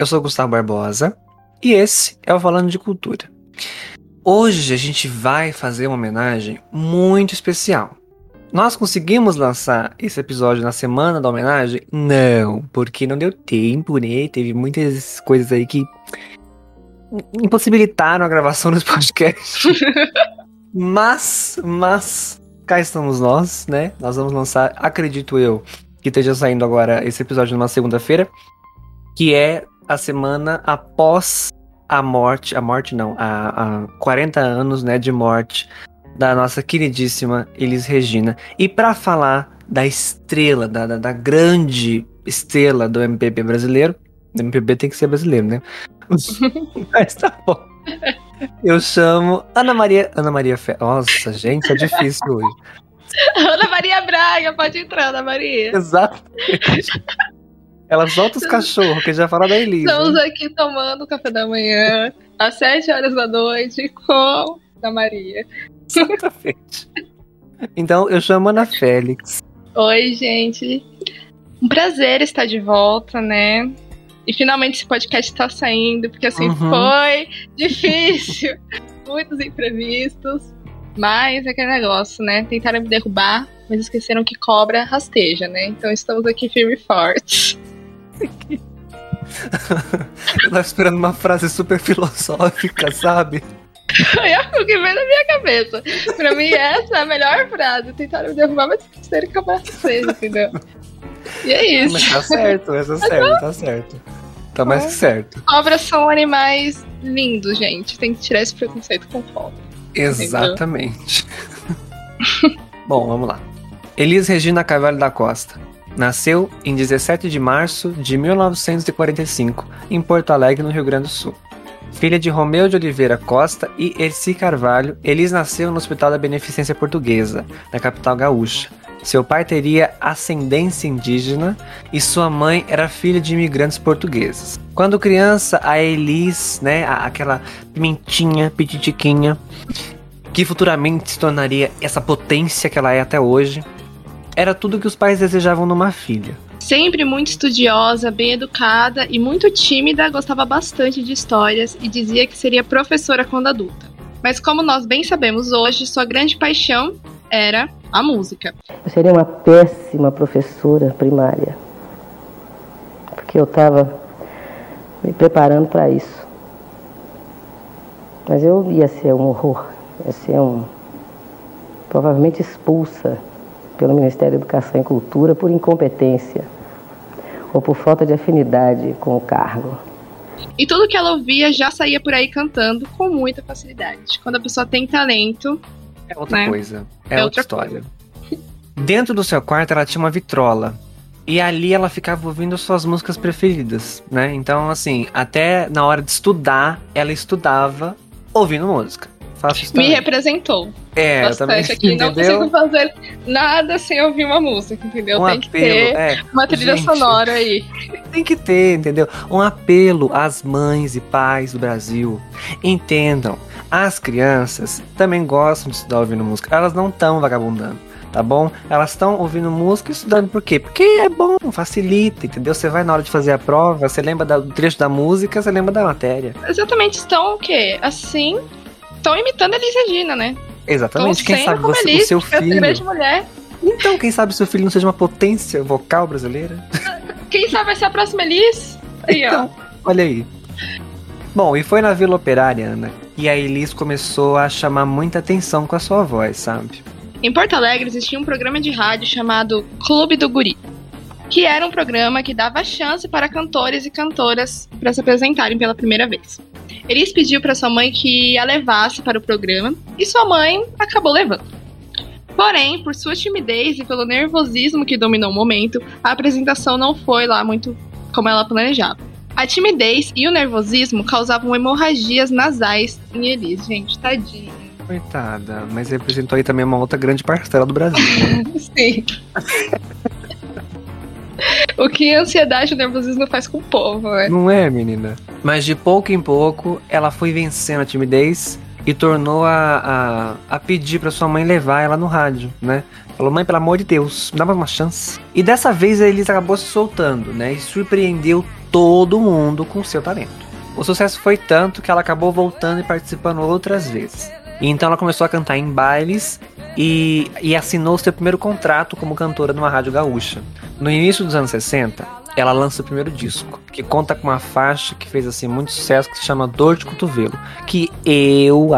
Eu sou Gustavo Barbosa e esse é o Falando de Cultura. Hoje a gente vai fazer uma homenagem muito especial. Nós conseguimos lançar esse episódio na semana da homenagem? Não, porque não deu tempo, né? Teve muitas coisas aí que impossibilitaram a gravação desse podcast. mas, mas, cá estamos nós, né? Nós vamos lançar, acredito eu, que esteja saindo agora esse episódio numa segunda-feira, que é a semana após a morte, a morte não, a, a 40 anos, né, de morte da nossa queridíssima Elis Regina. E para falar da estrela, da, da, da, grande estrela do MPB brasileiro, o MPB tem que ser brasileiro, né? Mas tá bom. Eu chamo Ana Maria. Ana Maria Fe... Nossa, gente, é difícil hoje. Ana Maria Braga, pode entrar, Ana Maria. Exato. Ela solta os cachorros, que já fala da Elisa. Estamos aqui tomando café da manhã, às 7 horas da noite, com a Maria. Exatamente. Então, eu chamo Ana Félix. Oi, gente. Um prazer estar de volta, né? E finalmente esse podcast está saindo, porque assim uhum. foi difícil. Muitos imprevistos. Mas é aquele negócio, né? Tentaram me derrubar, mas esqueceram que cobra rasteja, né? Então estamos aqui firme e forte. Eu tava esperando uma frase super filosófica, sabe? É o que vem na minha cabeça. Pra mim, essa é a melhor frase. Tentaram me derrubar, mas que cobra rasteja, entendeu? E é isso. Mas tá certo, essa tá certo, tá certo. Tá mais que certo. Cobras são animais lindos, gente. Tem que tirar esse preconceito com cobra. Exatamente. Bom, vamos lá. Elis Regina Carvalho da Costa. Nasceu em 17 de março de 1945, em Porto Alegre, no Rio Grande do Sul. Filha de Romeu de Oliveira Costa e Erci Carvalho, Elis nasceu no Hospital da Beneficência Portuguesa, na capital gaúcha. Seu pai teria ascendência indígena e sua mãe era filha de imigrantes portugueses. Quando criança, a Elis, né, aquela pimentinha, pititiquinha, que futuramente se tornaria essa potência que ela é até hoje, era tudo que os pais desejavam numa filha. Sempre muito estudiosa, bem educada e muito tímida, gostava bastante de histórias e dizia que seria professora quando adulta. Mas como nós bem sabemos hoje, sua grande paixão era a música. Eu seria uma péssima professora primária, porque eu estava me preparando para isso. Mas eu ia ser um horror, ia ser um. provavelmente expulsa pelo Ministério da Educação e Cultura por incompetência ou por falta de afinidade com o cargo. E tudo que ela ouvia já saía por aí cantando com muita facilidade. Quando a pessoa tem talento, é outra né? coisa. É, é outra, outra história. Dentro do seu quarto ela tinha uma vitrola. E ali ela ficava ouvindo suas músicas preferidas, né? Então, assim, até na hora de estudar, ela estudava ouvindo música. Faço isso Me representou. É, bastante aqui. Não consigo fazer nada sem ouvir uma música, entendeu? Um tem apelo, que ter é. uma trilha Gente, sonora aí. Tem que ter, entendeu? Um apelo às mães e pais do Brasil. Entendam as crianças também gostam de estudar ouvindo música. Elas não estão vagabundando, tá bom? Elas estão ouvindo música e estudando por quê? Porque é bom, facilita, entendeu? Você vai na hora de fazer a prova, você lembra do trecho da música, você lembra da matéria. Exatamente, estão o quê? Assim, estão imitando a Elis Regina, né? Exatamente, quem sabe você, Elis, o seu filho. mulher. Então, quem sabe seu filho não seja uma potência vocal brasileira? Quem sabe vai ser a próxima Elis? Aí, então, ó. Olha aí. Bom, e foi na Vila Operária, Ana, e a Elis começou a chamar muita atenção com a sua voz, sabe? Em Porto Alegre existia um programa de rádio chamado Clube do Guri, que era um programa que dava chance para cantores e cantoras para se apresentarem pela primeira vez. Elis pediu para sua mãe que a levasse para o programa e sua mãe acabou levando. Porém, por sua timidez e pelo nervosismo que dominou o momento, a apresentação não foi lá muito como ela planejava. A timidez e o nervosismo causavam hemorragias nasais em Elis. Gente, tadinha. Coitada, mas representou aí também uma outra grande parcela do Brasil. Né? Sim. o que a ansiedade e o nervosismo faz com o povo, né? Não é, menina? Mas de pouco em pouco, ela foi vencendo a timidez e tornou a, a, a pedir para sua mãe levar ela no rádio, né? Falou, mãe, pelo amor de Deus, dá mais uma chance. E dessa vez a Elisa acabou se soltando, né? E surpreendeu todo mundo com seu talento. O sucesso foi tanto que ela acabou voltando e participando outras vezes. E então ela começou a cantar em bailes e, e assinou seu primeiro contrato como cantora numa rádio gaúcha. No início dos anos 60, ela lança o primeiro disco, que conta com uma faixa que fez assim muito sucesso que se chama Dor de Cotovelo, que eu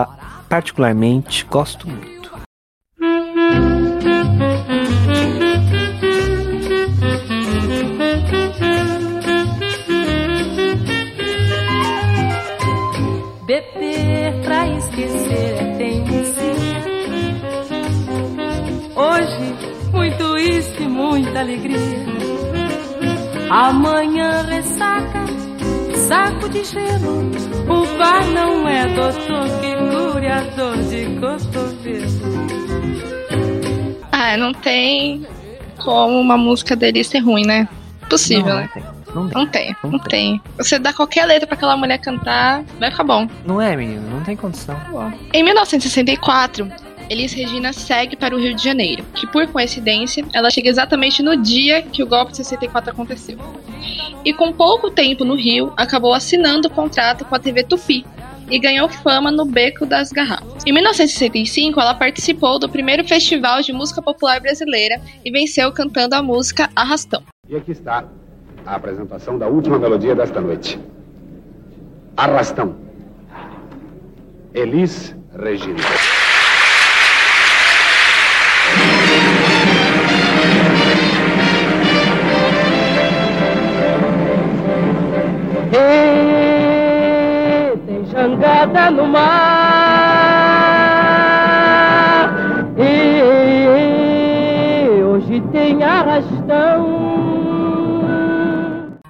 particularmente gosto muito. Alegria. Amanhã ressaca, saco de gelo. O bar não é doutor que cure a dor de cotovelo. Ah, não tem como uma música dele ser ruim, né? Possível, não, né? Não tem. Não tem. Não tem, Não não, tem. tem. Você dá qualquer letra pra aquela mulher cantar, vai ficar bom. Não é, menino? Não tem condição. Em 1964, Elis Regina segue para o Rio de Janeiro, que por coincidência, ela chega exatamente no dia que o golpe de 64 aconteceu. E com pouco tempo no Rio, acabou assinando o contrato com a TV Tupi e ganhou fama no Beco das Garrafas. Em 1965, ela participou do primeiro Festival de Música Popular Brasileira e venceu cantando a música Arrastão. E aqui está a apresentação da última melodia desta noite. Arrastão. Elis Regina. Jangada no mar. Ê, hoje tem arrastão.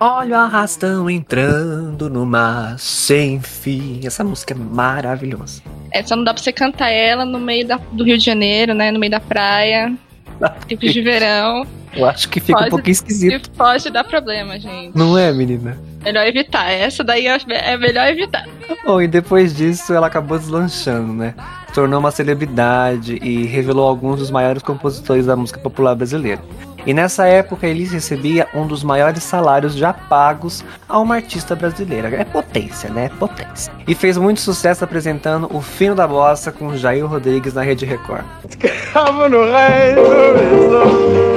Olha o arrastão entrando no mar sem fim. Essa música é maravilhosa. É, só não dá pra você cantar ela no meio da- do Rio de Janeiro, né? No meio da praia, tempo de verão. Eu acho que fica Pode- um pouquinho esquisito. E pode dar problema, gente. Não é, menina? Melhor evitar. Essa daí é é melhor evitar. Bom, e depois disso ela acabou deslanchando, né? Se Tornou uma celebridade e revelou alguns dos maiores compositores da música popular brasileira. E nessa época Elis recebia um dos maiores salários já pagos a uma artista brasileira. É potência, né? Potência. E fez muito sucesso apresentando o Fino da Bossa com Jair Rodrigues na Rede Record. Escravo no reino do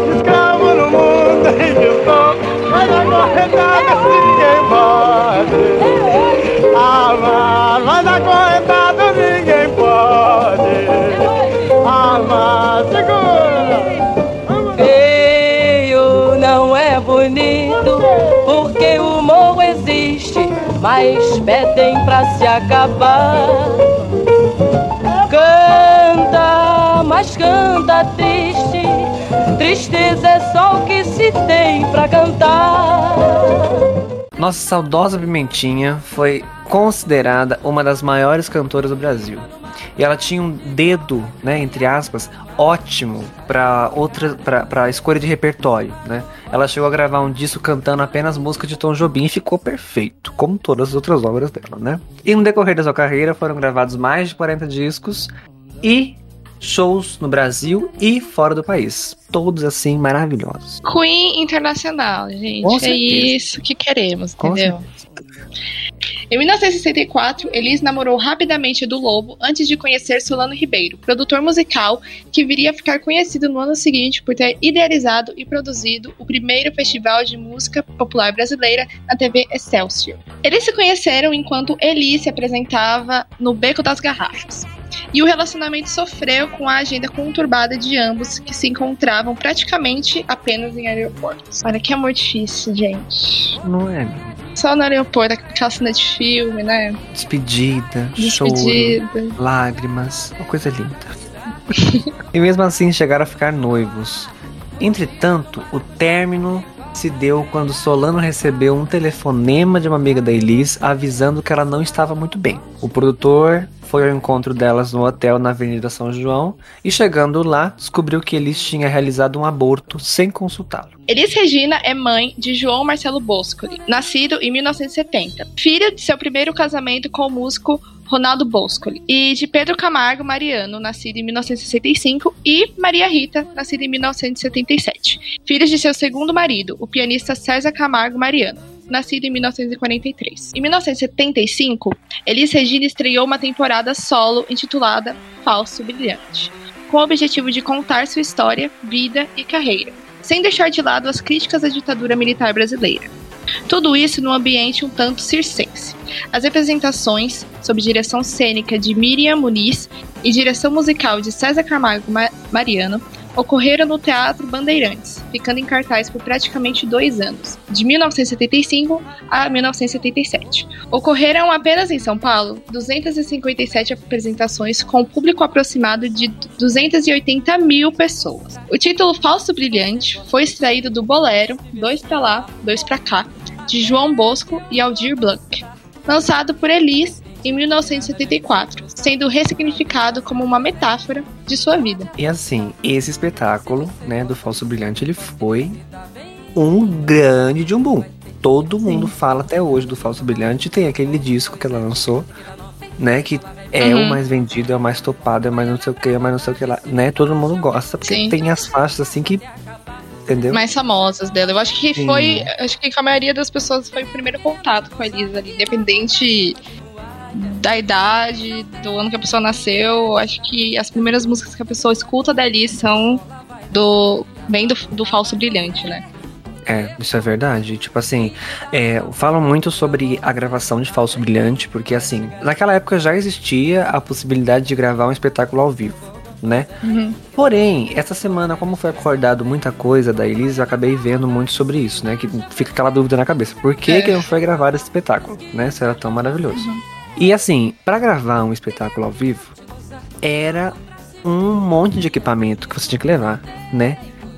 acabar. Canta, mas canta triste, tristeza é só o que se tem pra cantar. Nossa saudosa Pimentinha foi considerada uma das maiores cantoras do Brasil. E ela tinha um dedo, né, entre aspas, ótimo para outra para escolha de repertório, né? Ela chegou a gravar um disco cantando apenas música de Tom Jobim e ficou perfeito, como todas as outras obras dela, né? E no decorrer da sua carreira foram gravados mais de 40 discos e shows no Brasil e fora do país, todos assim maravilhosos. Queen Internacional, gente. Com é certeza. isso que queremos, Com entendeu? Em 1964, Elis namorou rapidamente do Lobo antes de conhecer Solano Ribeiro, produtor musical que viria a ficar conhecido no ano seguinte por ter idealizado e produzido o primeiro festival de música popular brasileira na TV Excelsior. Eles se conheceram enquanto Elis se apresentava no Beco das Garrafas. E o relacionamento sofreu com a agenda conturbada de ambos, que se encontravam praticamente apenas em aeroportos. Olha que amor difícil, gente. Não é? Só no aeroporto, aquela cena de filme, né? Despedida, choro. Despedida. lágrimas, uma coisa linda. e mesmo assim chegaram a ficar noivos. Entretanto, o término se deu quando Solano recebeu um telefonema de uma amiga da Elis avisando que ela não estava muito bem. O produtor foi ao encontro delas no hotel na Avenida São João e chegando lá descobriu que Elis tinha realizado um aborto sem consultá-lo. Elis Regina é mãe de João Marcelo Boscoli, nascido em 1970, filho de seu primeiro casamento com o músico Ronaldo Boscoli, e de Pedro Camargo Mariano, nascido em 1965, e Maria Rita, nascida em 1977, filhos de seu segundo marido, o pianista César Camargo Mariano. Nascida em 1943. Em 1975, Elis Regina estreou uma temporada solo intitulada Falso Brilhante, com o objetivo de contar sua história, vida e carreira, sem deixar de lado as críticas à ditadura militar brasileira. Tudo isso num ambiente um tanto circense. As representações, sob direção cênica de Miriam Muniz e direção musical de César Camargo Ma Mariano, ocorreram no Teatro Bandeirantes, ficando em cartaz por praticamente dois anos, de 1975 a 1977. Ocorreram apenas em São Paulo 257 apresentações com um público aproximado de 280 mil pessoas. O título Falso Brilhante foi extraído do bolero Dois Pra Lá, Dois Pra Cá, de João Bosco e Aldir Blanc, lançado por Elis em 1974, sendo ressignificado como uma metáfora de sua vida. E assim, esse espetáculo, né, do Falso Brilhante, ele foi um grande de um boom. Todo mundo fala até hoje do Falso Brilhante. Tem aquele disco que ela lançou, né, que é Uhum. o mais vendido, é o mais topado, é mais não sei o que, é mais não sei o que lá, né? Todo mundo gosta, porque Sim. tem as faixas assim que. Entendeu? mais famosas dela. Eu acho que Sim. foi. Acho que com a maioria das pessoas foi o primeiro contato com a Elisa ali, independente da idade, do ano que a pessoa nasceu. eu Acho que as primeiras músicas que a pessoa escuta da Elisa são do. Vem do, do falso brilhante, né? É, isso é verdade. Tipo assim, é, falam muito sobre a gravação de Falso Brilhante, porque assim, naquela época já existia a possibilidade de gravar um espetáculo ao vivo, né? Uhum. Porém, essa semana, como foi acordado muita coisa da Elise, eu acabei vendo muito sobre isso, né? Que fica aquela dúvida na cabeça. Por que, É. que não foi gravado esse espetáculo, né? Se era tão maravilhoso. E assim, pra gravar um espetáculo ao vivo, era um monte de equipamento que você tinha que levar, né?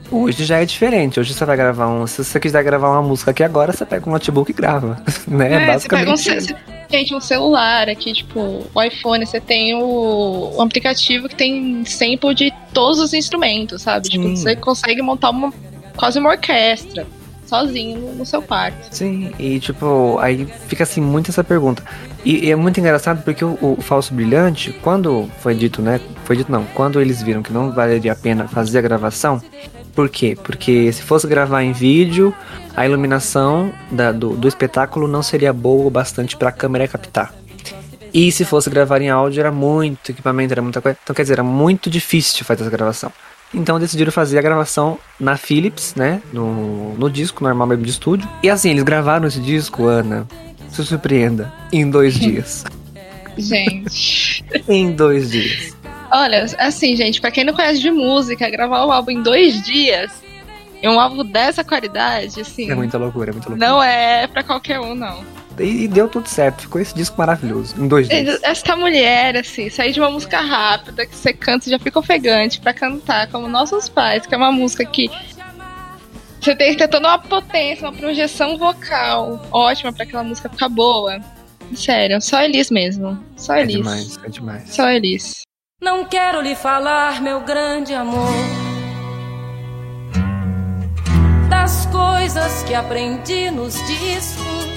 Hoje já é diferente. Hoje você vai gravar um. Se você quiser gravar uma música aqui agora, você pega um notebook e grava. Né? É, você pega um, Basicamente. gente, um celular aqui, tipo, o iPhone, você tem o, o aplicativo que tem sample de todos os instrumentos, sabe? Tipo, você consegue montar uma, quase uma orquestra sozinho no, seu quarto. Sim, e tipo, aí fica assim muito essa pergunta. E, e é muito engraçado porque o, o Falso Brilhante, quando foi dito, né? Foi dito não, quando eles viram que não valeria a pena fazer a gravação, por quê? Porque se fosse gravar em vídeo, a iluminação da- do, do espetáculo não seria boa o bastante para a câmera captar. E se fosse gravar em áudio, era muito equipamento, era muita coisa. Então, quer dizer, era muito difícil de fazer essa gravação. Então decidiram fazer a gravação na Philips, né? No, no disco normal mesmo de estúdio. E assim, eles gravaram esse disco, Ana. Se surpreenda. Em dois dias. Gente. em dois dias. Olha, assim, gente, pra quem não conhece de música, gravar um álbum em dois dias um álbum dessa qualidade, assim, É muita loucura, é muita loucura. não é pra qualquer um, não. E, e deu tudo certo. Ficou esse disco maravilhoso. Em dois dias. Essa mulher, assim, sair de uma música rápida, que você canta e já fica ofegante, pra cantar como Nossos Pais, que é uma música que você tem que ter toda uma potência, uma projeção vocal ótima pra aquela música ficar boa. Sério, só Elis mesmo. Só É Elis. demais, é demais. Só Elis. Não quero lhe falar, meu grande amor, das coisas que aprendi nos discos.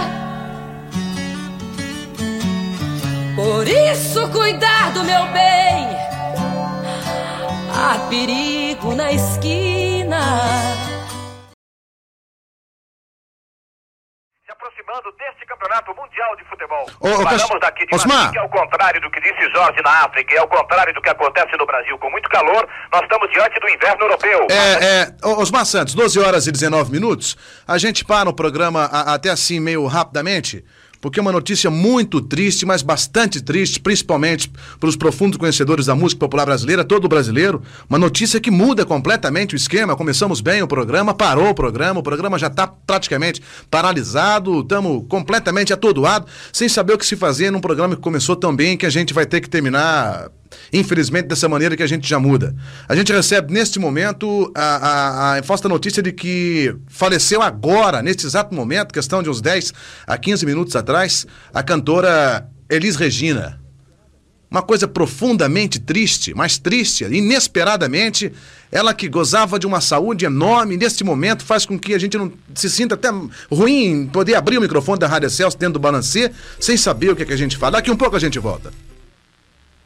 Por isso, cuidar do meu bem. Há perigo na esquina. Se aproximando deste campeonato mundial de futebol. Ô, ô, Falamos daqui de Osmar. Madrid, que é o contrário do que disse Jorge na África, e é o contrário do que acontece no Brasil. Com muito calor, nós estamos diante do inverno europeu. É, é, Osmar Santos, 12 horas e 19 minutos. A gente para o programa a- até assim meio rapidamente, porque é uma notícia muito triste, mas bastante triste, principalmente para os profundos conhecedores da música popular brasileira, todo brasileiro. Uma notícia que muda completamente o esquema. Começamos bem o programa, parou o programa, o programa já está praticamente paralisado, estamos completamente atordoados, sem saber o que se fazer num programa que começou tão bem que a gente vai ter que terminar Infelizmente, dessa maneira que a gente já muda. A gente recebe neste momento a, a, notícia de que faleceu agora, neste exato momento, questão de uns 10 a 15 minutos atrás, a cantora Elis Regina. Uma coisa profundamente triste, mas triste, inesperadamente, ela que gozava de uma saúde enorme, neste momento faz com que a gente não se sinta até ruim em poder abrir o microfone da Rádio Celso dentro do balancê, sem saber o que, é que a gente fala. Daqui um pouco a gente volta.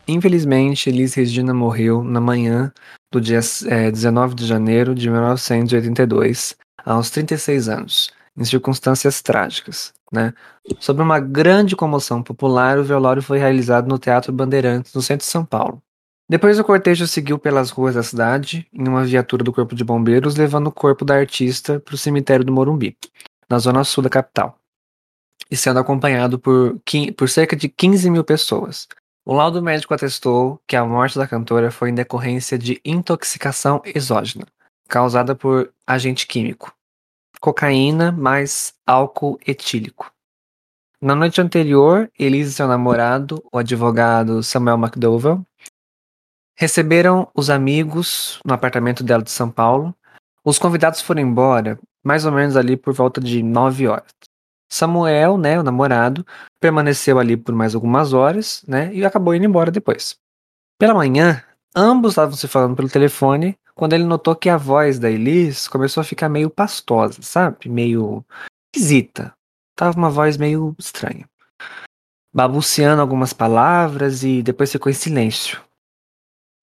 Infelizmente, Elis Regina morreu na manhã do dia é, 19 de janeiro de 1982, aos 36 anos, em circunstâncias trágicas. Né? Sobre uma grande comoção popular, o velório foi realizado no Teatro Bandeirantes, no centro de São Paulo. Depois o cortejo seguiu pelas ruas da cidade, em uma viatura do Corpo de Bombeiros, levando o corpo da artista para o cemitério do Morumbi, na zona sul da capital, e sendo acompanhado por, por cerca de 15 mil pessoas. O laudo médico atestou que a morte da cantora foi em decorrência de intoxicação exógena, causada por agente químico, cocaína mais álcool etílico. Na noite anterior, Elise e seu namorado, o advogado Samuel McDowell, receberam os amigos no apartamento dela de São Paulo. Os convidados foram embora mais ou menos ali por volta de nove horas. Samuel, né, o namorado, permaneceu ali por mais algumas horas, né, e acabou indo embora depois. Pela manhã, ambos estavam se falando pelo telefone quando ele notou que a voz da Elis começou a ficar meio pastosa, sabe? Meio esquisita. Tava uma voz meio estranha. Babuceando algumas palavras e depois ficou em silêncio.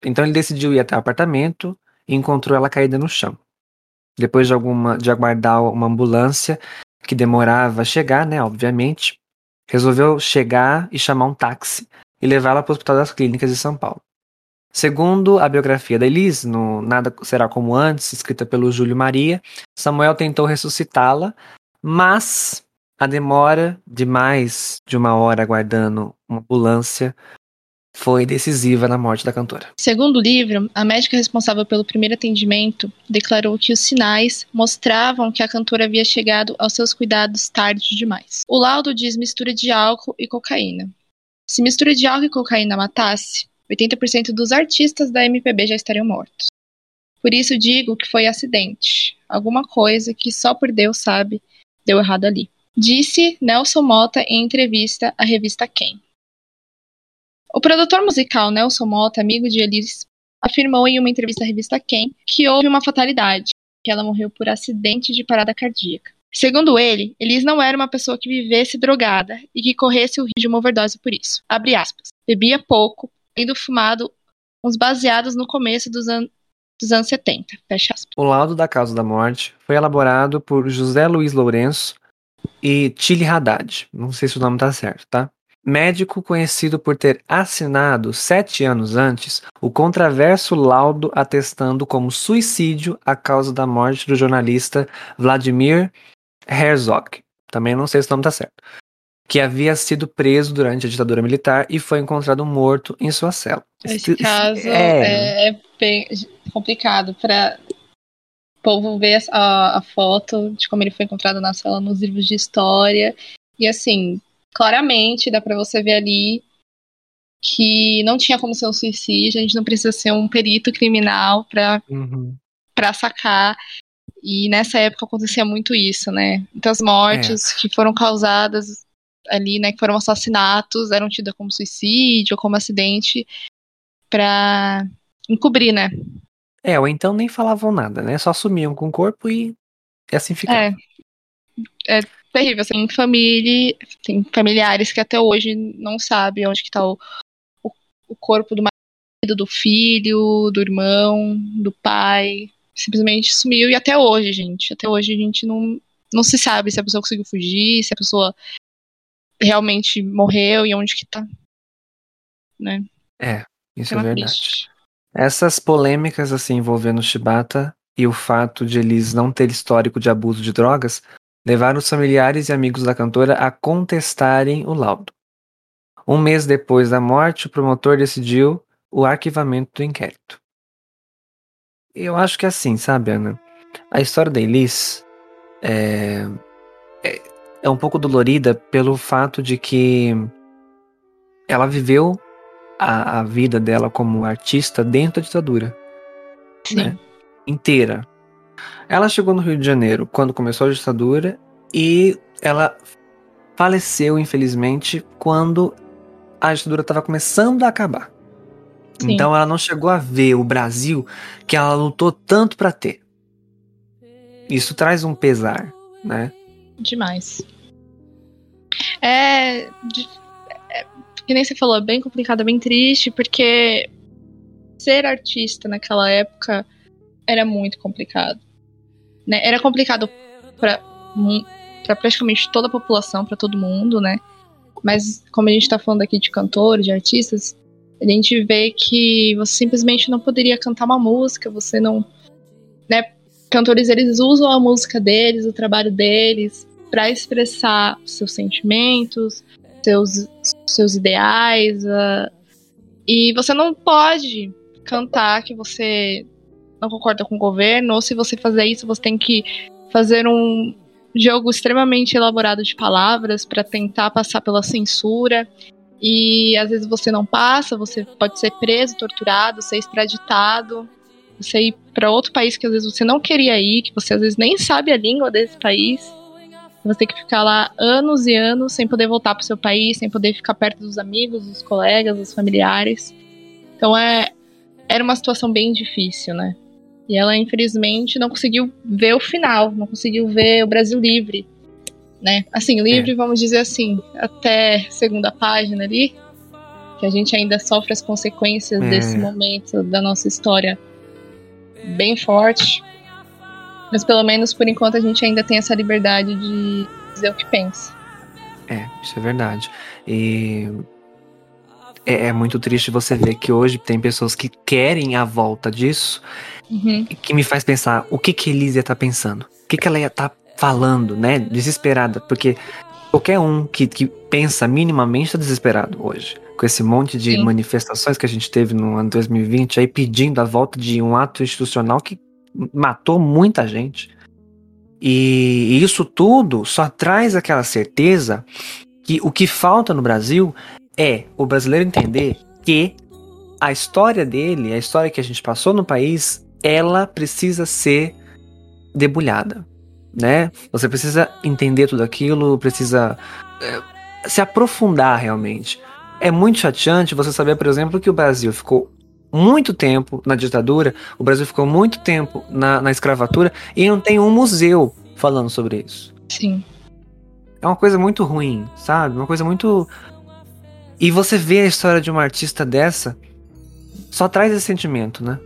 Então ele decidiu ir até o apartamento e encontrou ela caída no chão. Depois de, alguma, de aguardar uma ambulância que demorava a chegar, né? Obviamente, resolveu chegar e chamar um táxi e levá-la para o Hospital das Clínicas de São Paulo. Segundo a biografia da Elise, no Nada Será Como Antes, escrita pelo Júlio Maria, Samuel tentou ressuscitá-la, mas a demora de mais de uma hora aguardando uma ambulância foi decisiva na morte da cantora. Segundo o livro, a médica responsável pelo primeiro atendimento declarou que os sinais mostravam que a cantora havia chegado aos seus cuidados tarde demais. O laudo diz mistura de álcool e cocaína. Se mistura de álcool e cocaína matasse, 80% dos artistas da MPB já estariam mortos. Por isso digo que foi acidente. Alguma coisa que só por Deus sabe deu errado ali. Disse Nelson Mota em entrevista à revista Quem. O produtor musical Nelson Mota, amigo de Elis, afirmou em uma entrevista à revista Quem que houve uma fatalidade, que ela morreu por acidente de parada cardíaca. Segundo ele, Elis não era uma pessoa que vivesse drogada e que corresse o risco de uma overdose por isso. Abre aspas. Bebia pouco, tendo fumado uns baseados no começo dos, an dos anos 70. Fecha aspas. O laudo da causa da morte foi elaborado por José Luiz Lourenço e Tilly Haddad. Não sei se o nome tá certo, tá? Médico conhecido por ter assinado sete anos antes o controverso laudo atestando como suicídio a causa da morte do jornalista Vladimir Herzog. Também não sei se o nome tá certo que havia sido preso durante a ditadura militar e foi encontrado morto em sua cela. Esse caso é, é bem complicado para o povo ver a, a, foto de como ele foi encontrado na cela nos livros de história. E assim, claramente dá para você ver ali que não tinha como ser um suicídio, a gente não precisa ser um perito criminal para uhum. para sacar. E nessa época acontecia muito isso, né? Muitas mortes é. que foram causadas ali, né, que foram assassinatos, eram tidos como suicídio, como acidente, para encobrir, né? É, ou então nem falavam nada, né? Só sumiam com o corpo e assim ficava. É. É terrível, assim, família, tem familiares que até hoje não sabem onde que tá o, o, o corpo do marido, do filho, do irmão, do pai. Simplesmente sumiu e até hoje, gente. Até hoje a gente não, não se sabe se a pessoa conseguiu fugir, se a pessoa realmente morreu e onde que tá. Né? É, isso é, é verdade. Triste. Essas polêmicas assim envolvendo o Shibata e o fato de eles não ter histórico de abuso de drogas levaram os familiares e amigos da cantora a contestarem o laudo. Um mês depois da morte, o promotor decidiu o arquivamento do inquérito. Eu acho que é assim, sabe, Ana? A história da Elis é, é, é um pouco dolorida pelo fato de que ela viveu a, a vida dela como artista dentro da ditadura. Sim. Né? Inteira. Ela chegou no Rio de Janeiro quando começou a ditadura e ela faleceu, infelizmente, quando a ditadura estava começando a acabar. Sim. Então ela não chegou a ver o Brasil que ela lutou tanto para ter. Isso traz um pesar, né? Demais. É, de- é, Que nem você falou, é bem complicado, é bem triste, porque ser artista naquela época era muito complicado. Né? Era complicado pra, mu- pra praticamente toda a população, pra todo mundo, né? Mas como a gente tá falando aqui de cantores, de artistas, a gente vê que você simplesmente não poderia cantar uma música, você não. Né? Cantores eles usam a música deles, o trabalho deles, para expressar seus sentimentos, seus, seus ideais. ah, e você não pode cantar que você não concorda com o governo, ou se você fazer isso, você tem que fazer um jogo extremamente elaborado de palavras para tentar passar pela censura. E às vezes você não passa, você pode ser preso, torturado, ser extraditado, você ir para outro país que às vezes você não queria ir, que você às vezes nem sabe a língua desse país. Você tem que ficar lá anos e anos sem poder voltar pro seu país, sem poder ficar perto dos amigos, dos colegas, dos familiares. Então é era uma situação bem difícil, né? E ela infelizmente não conseguiu ver o final, não conseguiu ver o Brasil livre, né? Assim, livre, vamos dizer assim, até segunda página ali, que a gente ainda sofre as consequências É. desse momento da nossa história bem forte. Mas pelo menos por enquanto a gente ainda tem essa liberdade de dizer o que pensa. É, isso é verdade. E é, é muito triste você ver que hoje tem pessoas que querem a volta disso, Uhum. que me faz pensar o que que Elisa tá pensando, o que que ela ia tá falando, né, desesperada, porque qualquer um que, que pensa minimamente tá desesperado hoje, com esse monte de Sim. manifestações que a gente teve no ano 2020, aí pedindo a volta de um ato institucional que matou muita gente. E isso tudo só traz aquela certeza que o que falta no Brasil é o brasileiro entender que a história dele, a história que a gente passou no país, ela precisa ser debulhada, né? Você precisa entender tudo aquilo, precisa é, se aprofundar realmente. É muito chateante você saber, por exemplo, que o Brasil ficou muito tempo na ditadura, o Brasil ficou muito tempo na, na escravatura e não tem um museu falando sobre isso. Sim. É uma coisa muito ruim, sabe? Uma coisa muito. E você vê a história de uma artista dessa, só traz esse sentimento, né?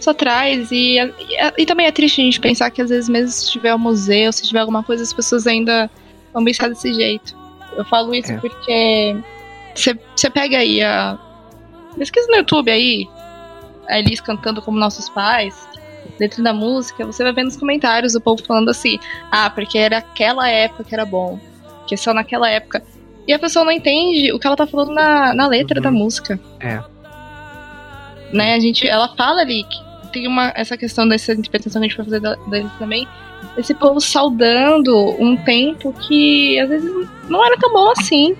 Só traz, e, e, e também é triste a gente pensar que às vezes, mesmo se tiver um museu, se tiver alguma coisa, as pessoas ainda vão pensar desse jeito. Eu falo isso É. porque você pega aí a. Pesquisa no YouTube aí, a Elis cantando como nossos pais, letra da música, você vai ver nos comentários o povo falando assim, ah, porque era aquela época que era bom. Que só naquela época. E a pessoa não entende o que ela tá falando na, na letra Uhum. da música. É. Né, a gente, ela fala ali que tem uma, essa questão dessa interpretação que a gente vai fazer da- deles também. Esse povo saudando um tempo que às vezes não era tão bom assim.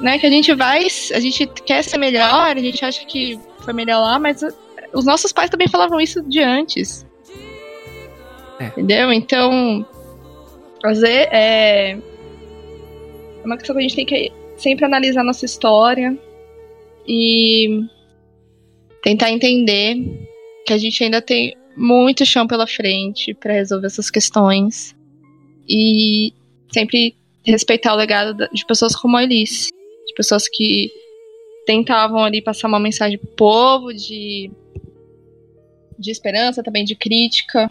Né, que a gente vai, a gente quer ser melhor, a gente acha que foi melhor lá, mas os nossos pais também falavam isso de antes. É. Entendeu? Então, fazer é, é uma questão que a gente tem que sempre analisar nossa história e tentar entender que a gente ainda tem muito chão pela frente para resolver essas questões e sempre respeitar o legado de pessoas como a Alice, de pessoas que tentavam ali passar uma mensagem pro povo de de esperança, também de crítica,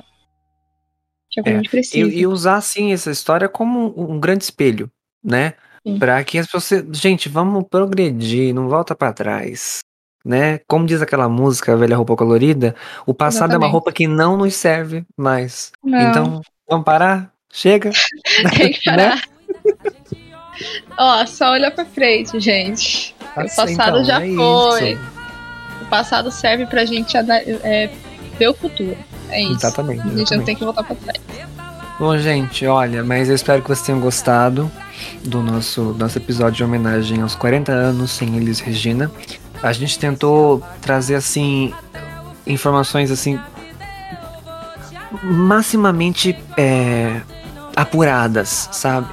que é o que É, a gente precisa. E, e usar, assim, essa história como um, um grande espelho, né? Pra que as pessoas. Gente, vamos progredir, não volta pra trás. Né? Como diz aquela música, a velha roupa colorida, o passado é uma Exatamente. roupa que não nos serve mais. Não. Então, vamos parar? Chega? Tem que parar. Ó, só olhar pra frente, gente. O passado Então, já é foi. isso. O passado serve pra gente é, ver o futuro. É isso. Exatamente. A gente não exatamente. tem que voltar pra trás. Bom, gente, olha, mas eu espero que vocês tenham gostado. do nosso, nosso episódio de homenagem aos 40 anos sem Elis Regina. A gente tentou trazer assim informações assim maximamente é, apuradas, sabe?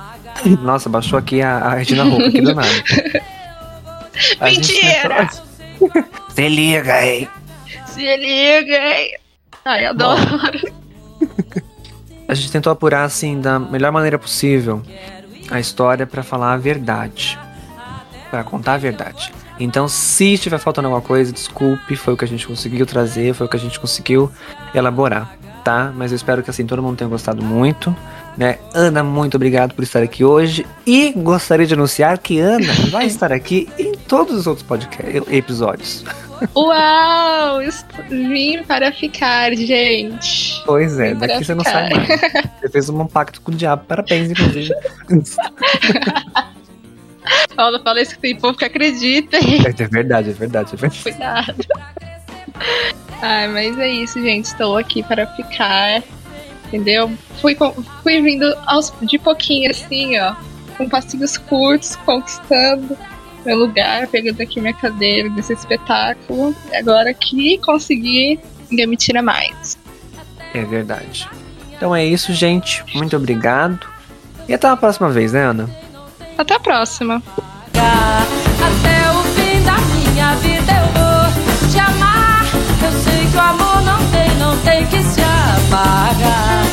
Nossa, baixou aqui a, a Regina Roupa aqui do nada. A Mentira! tentou- Se liga aí. Se liga, hein? Ai, adoro. A gente tentou apurar assim da melhor maneira possível a história pra falar a verdade, Pra contar a verdade. Então, se estiver faltando alguma coisa, desculpe, foi o que a gente conseguiu trazer, foi o que a gente conseguiu elaborar, tá? Mas eu espero que assim todo mundo tenha gostado muito, né? Ana, muito obrigado por estar aqui hoje e gostaria de anunciar que Ana vai estar aqui em todos os outros podcast episódios. Uau! Vim para ficar, gente. Pois é, daqui você não sai mais. Você fez um pacto com o diabo, parabéns, inclusive. Paula, fala isso que tem povo que acredita. hein? É verdade, é verdade, é verdade. Cuidado. Ai, mas é isso, gente. Estou aqui para ficar. Entendeu? Fui, fui vindo aos, de pouquinho, assim, ó. Com passinhos curtos, conquistando meu lugar, pegando aqui minha cadeira desse espetáculo. E agora que consegui, ninguém me tira mais. É verdade. Então é isso, gente. Muito obrigado. E até a próxima vez, né, Ana? Até a próxima. Até o fim da minha vida eu vou te amar. Eu sei que o amor não tem, não tem que se apagar.